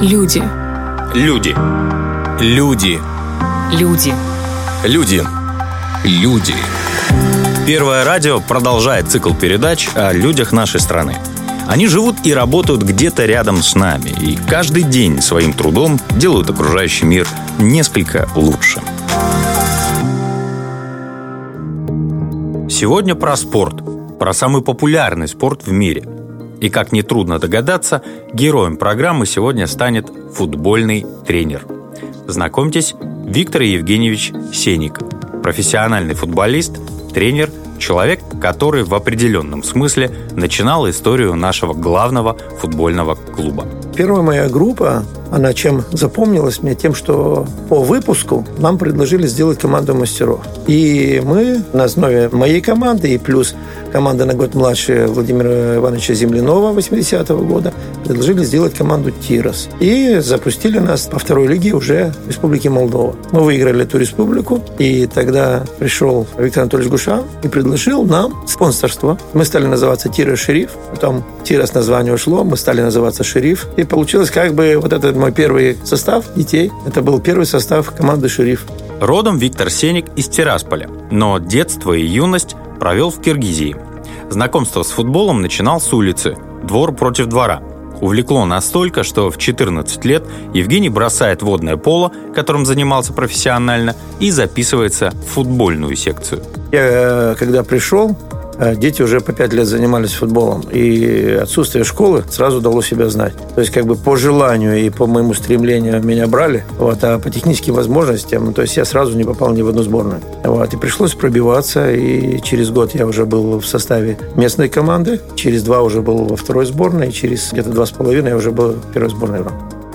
Люди. Люди. Люди. Люди. Люди. Люди. Первое радио продолжает цикл передач о людях нашей страны. Они живут и работают где-то рядом с нами, и каждый день своим трудом делают окружающий мир несколько лучше. Сегодня про спорт, про самый популярный спорт в мире. И как нетрудно догадаться, героем программы сегодня станет футбольный тренер. Знакомьтесь, Виктор Евгеньевич Сеник, профессиональный футболист, тренер, человек, который в определенном смысле начинал историю нашего главного футбольного клуба. Первая моя группа она чем запомнилась мне? Тем, что по выпуску нам предложили сделать команду мастеров. И мы на основе моей команды и плюс команда на год младше Владимира Ивановича Землянова 80-го года предложили сделать команду «Тирос». И запустили нас по второй лиге уже в Республике Молдова. Мы выиграли эту республику, и тогда пришел Виктор Анатольевич Гушан и предложил нам спонсорство. Мы стали называться «Тирос Шериф», потом «Тирос» название ушло, мы стали называться «Шериф». И получилось как бы вот этот мой первый состав детей. Это был первый состав команды «Шериф». Родом Виктор Сеник из Тирасполя, но детство и юность провел в Киргизии. Знакомство с футболом начинал с улицы, двор против двора. Увлекло настолько, что в 14 лет Евгений бросает водное поло, которым занимался профессионально, и записывается в футбольную секцию. Я, э, когда пришел, дети уже по пять лет занимались футболом, и отсутствие школы сразу дало себя знать. То есть как бы по желанию и по моему стремлению меня брали, вот, а по техническим возможностям, то есть я сразу не попал ни в одну сборную. Вот, и пришлось пробиваться, и через год я уже был в составе местной команды, через два уже был во второй сборной, и через где-то два с половиной я уже был в первой сборной.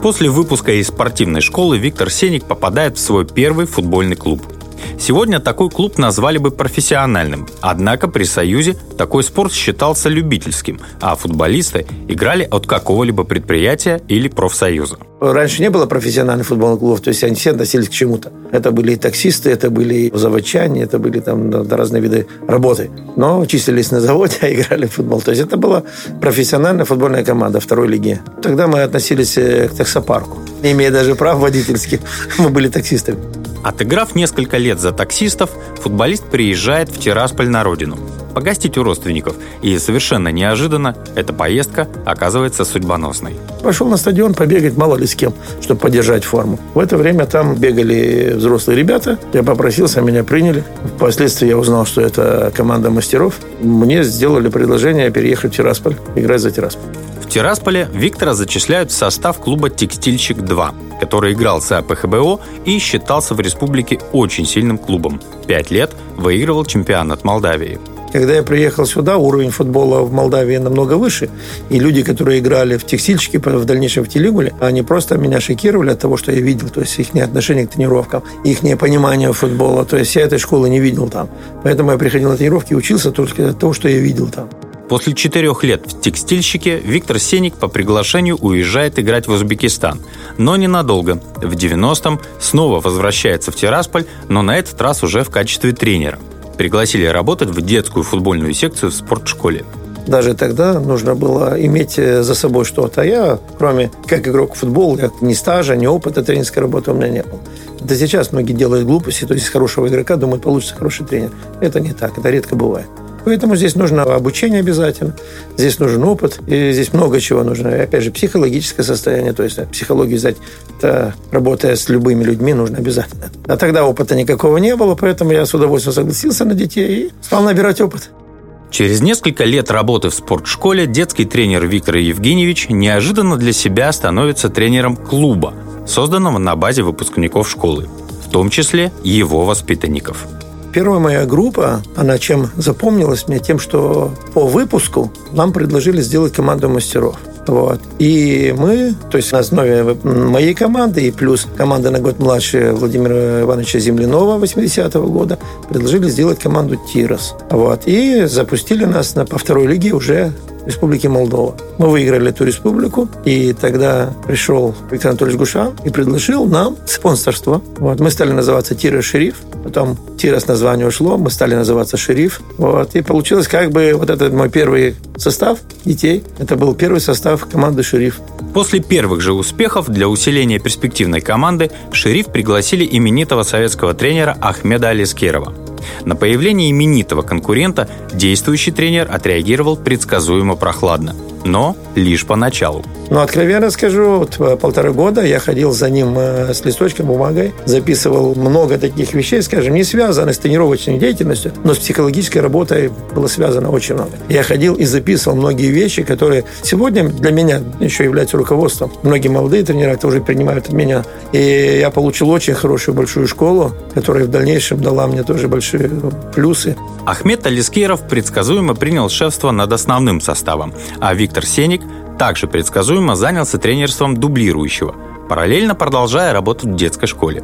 После выпуска из спортивной школы Виктор Сеник попадает в свой первый футбольный клуб – Сегодня такой клуб назвали бы профессиональным, однако при Союзе такой спорт считался любительским, а футболисты играли от какого-либо предприятия или профсоюза. Раньше не было профессиональных футбольных клубов, то есть они все относились к чему-то. Это были и таксисты, это были и заводчане, это были там разные виды работы. Но числились на заводе, а играли в футбол. То есть это была профессиональная футбольная команда второй лиги. Тогда мы относились э, к таксопарку. Не имея даже прав водительских, мы были таксистами. Отыграв несколько лет за таксистов, футболист приезжает в Тирасполь на родину. Погостить у родственников. И совершенно неожиданно эта поездка оказывается судьбоносной. Пошел на стадион побегать мало ли с кем, чтобы поддержать форму. В это время там бегали взрослые ребята. Я попросился, меня приняли. Впоследствии я узнал, что это команда мастеров. Мне сделали предложение переехать в Тирасполь, играть за Тирасполь. Тирасполе Виктора зачисляют в состав клуба «Текстильщик-2», который играл за ПХБО и считался в республике очень сильным клубом. Пять лет выигрывал чемпионат Молдавии. Когда я приехал сюда, уровень футбола в Молдавии намного выше. И люди, которые играли в текстильщике, в дальнейшем в Телигуле, они просто меня шокировали от того, что я видел. То есть их отношение к тренировкам, их понимание футбола. То есть я этой школы не видел там. Поэтому я приходил на тренировки и учился только от того, что я видел там. После четырех лет в текстильщике Виктор Сеник по приглашению уезжает играть в Узбекистан. Но ненадолго. В 90-м снова возвращается в Тирасполь, но на этот раз уже в качестве тренера. Пригласили работать в детскую футбольную секцию в спортшколе. Даже тогда нужно было иметь э, за собой что-то. А я, кроме как игрок в футбол, как ни стажа, ни опыта тренерской работы у меня не было. Да сейчас многие делают глупости, то есть из хорошего игрока думают, получится хороший тренер. Это не так, это редко бывает. Поэтому здесь нужно обучение обязательно, здесь нужен опыт, и здесь много чего нужно. И опять же, психологическое состояние, то есть психологию взять, это, работая с любыми людьми, нужно обязательно. А тогда опыта никакого не было, поэтому я с удовольствием согласился на детей и стал набирать опыт. Через несколько лет работы в спортшколе детский тренер Виктор Евгеньевич неожиданно для себя становится тренером клуба, созданного на базе выпускников школы, в том числе его воспитанников. Первая моя группа, она чем запомнилась мне? Тем, что по выпуску нам предложили сделать команду мастеров. Вот. И мы, то есть на основе моей команды и плюс команда на год младше Владимира Ивановича Землянова 80-го года, предложили сделать команду «Тирос». Вот. И запустили нас на, по второй лиге уже Республики Молдова. Мы выиграли эту республику, и тогда пришел Виктор Анатольевич Гушан и предложил нам спонсорство. Вот. Мы стали называться Тира Шериф, потом Тирас название ушло, мы стали называться Шериф. Вот. И получилось как бы вот этот мой первый состав детей. Это был первый состав команды «Шериф». После первых же успехов для усиления перспективной команды «Шериф» пригласили именитого советского тренера Ахмеда Алискерова. На появление именитого конкурента действующий тренер отреагировал предсказуемо прохладно – но лишь поначалу. Ну, откровенно скажу, вот э, полтора года я ходил за ним э, с листочком, бумагой, записывал много таких вещей, скажем, не связанных с тренировочной деятельностью, но с психологической работой было связано очень много. Я ходил и записывал многие вещи, которые сегодня для меня еще являются руководством. Многие молодые тренеры тоже принимают от меня. И я получил очень хорошую большую школу, которая в дальнейшем дала мне тоже большие плюсы. Ахмед Алискеров предсказуемо принял шефство над основным составом, а Виктор Виктор Сеник также предсказуемо занялся тренерством дублирующего, параллельно продолжая работать в детской школе.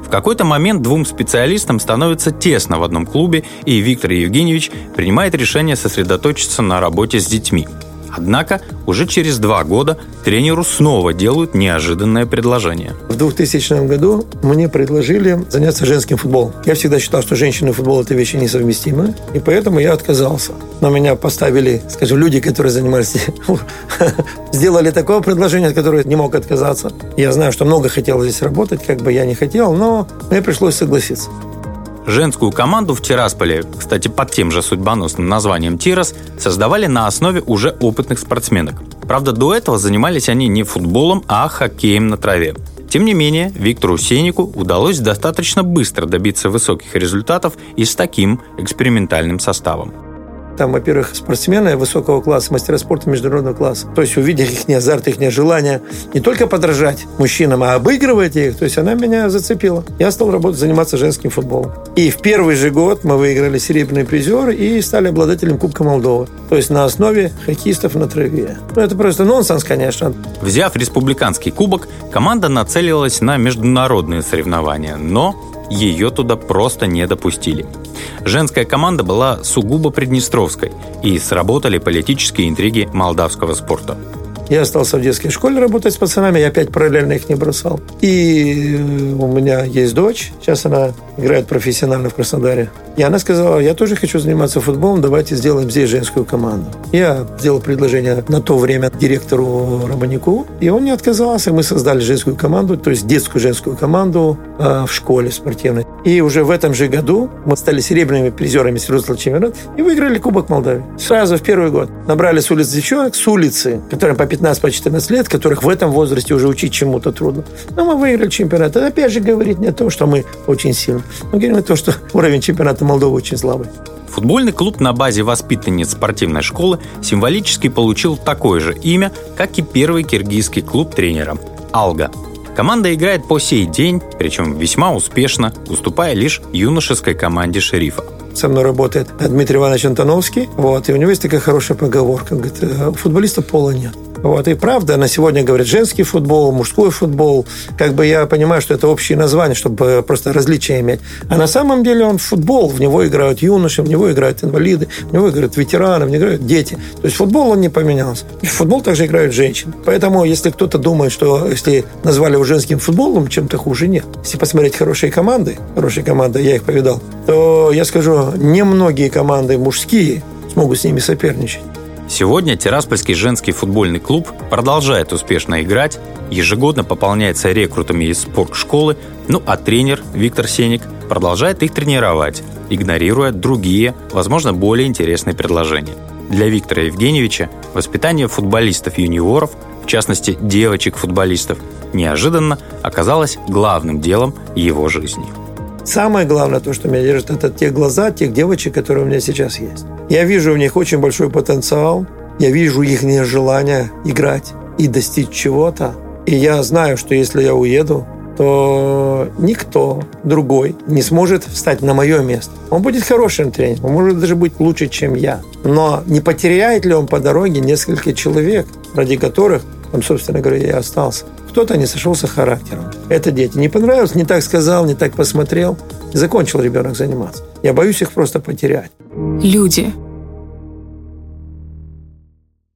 В какой-то момент двум специалистам становится тесно в одном клубе, и Виктор Евгеньевич принимает решение сосредоточиться на работе с детьми – Однако уже через два года тренеру снова делают неожиданное предложение. В 2000 году мне предложили заняться женским футболом. Я всегда считал, что женщины и футбол – это вещи несовместимые, и поэтому я отказался. Но меня поставили, скажем, люди, которые занимались, сделали такое предложение, от которого не мог отказаться. Я знаю, что много хотел здесь работать, как бы я не хотел, но мне пришлось согласиться. Женскую команду в Тирасполе, кстати, под тем же судьбоносным названием «Тирас», создавали на основе уже опытных спортсменок. Правда, до этого занимались они не футболом, а хоккеем на траве. Тем не менее, Виктору Сенику удалось достаточно быстро добиться высоких результатов и с таким экспериментальным составом. Там, во-первых, спортсмены высокого класса, мастера спорта международного класса. То есть, увидев их азарт, их желание не только подражать мужчинам, а обыгрывать их, то есть она меня зацепила. Я стал работать, заниматься женским футболом. И в первый же год мы выиграли серебряный призер и стали обладателем Кубка Молдовы. То есть на основе хоккеистов на траве. Ну, это просто нонсенс, конечно. Взяв республиканский кубок, команда нацелилась на международные соревнования, но ее туда просто не допустили. Женская команда была сугубо приднестровской, и сработали политические интриги молдавского спорта. Я остался в детской школе работать с пацанами, я опять параллельно их не бросал. И у меня есть дочь, сейчас она играет профессионально в Краснодаре. И она сказала, я тоже хочу заниматься футболом, давайте сделаем здесь женскую команду. Я сделал предложение на то время директору Романику, и он не отказался. Мы создали женскую команду, то есть детскую женскую команду э, в школе спортивной. И уже в этом же году мы стали серебряными призерами Свердловского чемпионата и выиграли Кубок Молдавии. Сразу в первый год. Набрали с улицы девчонок, с улицы, которым по 15-14 по лет, которых в этом возрасте уже учить чему-то трудно. Но мы выиграли чемпионат. Это опять же говорит не о том, что мы очень сильны. Мы говорим о том, что уровень чемпионата Молдовы очень слабый. Футбольный клуб на базе воспитанниц спортивной школы символически получил такое же имя, как и первый киргизский клуб тренера – «Алга». Команда играет по сей день, причем весьма успешно, уступая лишь юношеской команде «Шерифа». Со мной работает Дмитрий Иванович Антоновский, вот, и у него есть такая хорошая поговорка, говорит, «Э, футболиста пола нет. Вот, и правда, на сегодня говорят женский футбол, мужской футбол. Как бы я понимаю, что это общие названия, чтобы просто различия иметь. А на самом деле он футбол, в него играют юноши, в него играют инвалиды, в него играют ветераны, в него играют дети. То есть футбол, он не поменялся. И в футбол также играют женщины. Поэтому, если кто-то думает, что если назвали его женским футболом, чем-то хуже, нет. Если посмотреть хорошие команды, хорошие команды, я их повидал, то я скажу, немногие команды мужские смогут с ними соперничать. Сегодня Тираспольский женский футбольный клуб продолжает успешно играть, ежегодно пополняется рекрутами из спортшколы, ну а тренер Виктор Сеник продолжает их тренировать, игнорируя другие, возможно, более интересные предложения. Для Виктора Евгеньевича воспитание футболистов-юниоров, в частности девочек-футболистов, неожиданно оказалось главным делом его жизни. Самое главное, то, что меня держит, это те глаза тех девочек, которые у меня сейчас есть. Я вижу в них очень большой потенциал, я вижу их желание играть и достичь чего-то. И я знаю, что если я уеду, то никто другой не сможет встать на мое место. Он будет хорошим тренером, он может даже быть лучше, чем я. Но не потеряет ли он по дороге несколько человек, ради которых он, собственно говоря, и остался? Кто-то не сошелся характером. Это дети. Не понравилось, не так сказал, не так посмотрел. Закончил ребенок заниматься. Я боюсь их просто потерять. Люди –